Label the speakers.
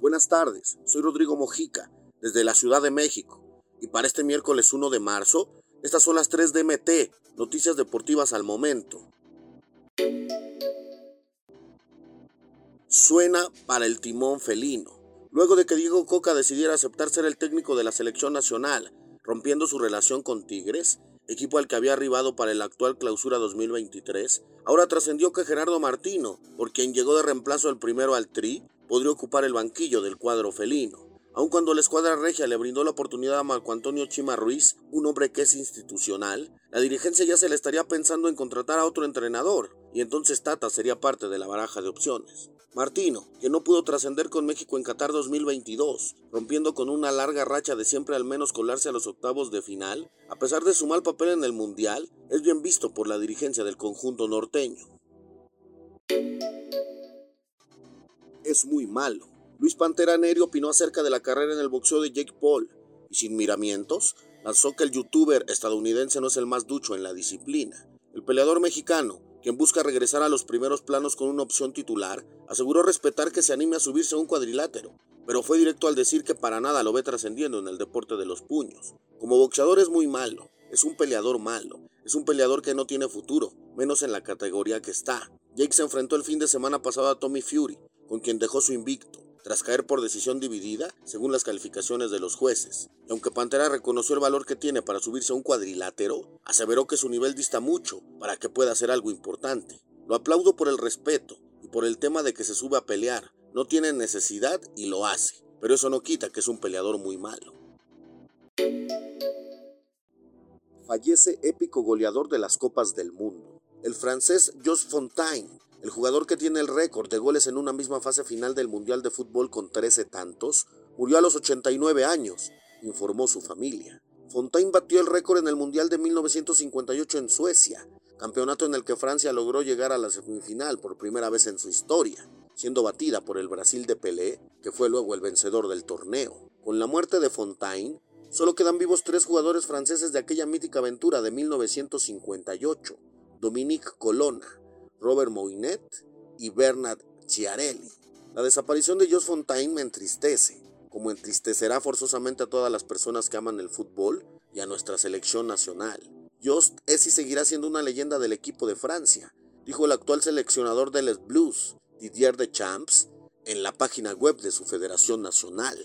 Speaker 1: Buenas tardes, soy Rodrigo Mojica, desde la Ciudad de México, y para este miércoles 1 de marzo, estas son las 3 de MT, noticias deportivas al momento. Suena para el timón felino. Luego de que Diego Coca decidiera aceptar ser el técnico de la selección nacional, rompiendo su relación con Tigres, equipo al que había arribado para el actual clausura 2023, ahora trascendió que Gerardo Martino, por quien llegó de reemplazo el primero al Tri, podría ocupar el banquillo del cuadro felino. Aun cuando la escuadra regia le brindó la oportunidad a Marco Antonio Chima Ruiz, un hombre que es institucional, la dirigencia ya se le estaría pensando en contratar a otro entrenador, y entonces Tata sería parte de la baraja de opciones. Martino, que no pudo trascender con México en Qatar 2022, rompiendo con una larga racha de siempre al menos colarse a los octavos de final, a pesar de su mal papel en el Mundial, es bien visto por la dirigencia del conjunto norteño. Es muy malo. Luis Pantera Neri opinó acerca de la carrera en el boxeo de Jake Paul y sin miramientos lanzó que el youtuber estadounidense no es el más ducho en la disciplina. El peleador mexicano, quien busca regresar a los primeros planos con una opción titular, aseguró respetar que se anime a subirse a un cuadrilátero, pero fue directo al decir que para nada lo ve trascendiendo en el deporte de los puños. Como boxeador es muy malo, es un peleador malo, es un peleador que no tiene futuro, menos en la categoría que está. Jake se enfrentó el fin de semana pasado a Tommy Fury, con quien dejó su invicto, tras caer por decisión dividida según las calificaciones de los jueces. Y aunque Pantera reconoció el valor que tiene para subirse a un cuadrilátero, aseveró que su nivel dista mucho para que pueda hacer algo importante. Lo aplaudo por el respeto y por el tema de que se sube a pelear. No tiene necesidad y lo hace, pero eso no quita que es un peleador muy malo. Fallece épico goleador de las Copas del Mundo. El francés Jos Fontaine el jugador que tiene el récord de goles en una misma fase final del Mundial de Fútbol con 13 tantos murió a los 89 años, informó su familia. Fontaine batió el récord en el Mundial de 1958 en Suecia, campeonato en el que Francia logró llegar a la semifinal por primera vez en su historia, siendo batida por el Brasil de Pelé, que fue luego el vencedor del torneo. Con la muerte de Fontaine, solo quedan vivos tres jugadores franceses de aquella mítica aventura de 1958, Dominique Colonna, Robert Moinet y Bernard Chiarelli. La desaparición de Jos Fontaine me entristece, como entristecerá forzosamente a todas las personas que aman el fútbol y a nuestra selección nacional. Jos es y seguirá siendo una leyenda del equipo de Francia, dijo el actual seleccionador de Les Blues, Didier Deschamps, en la página web de su federación nacional.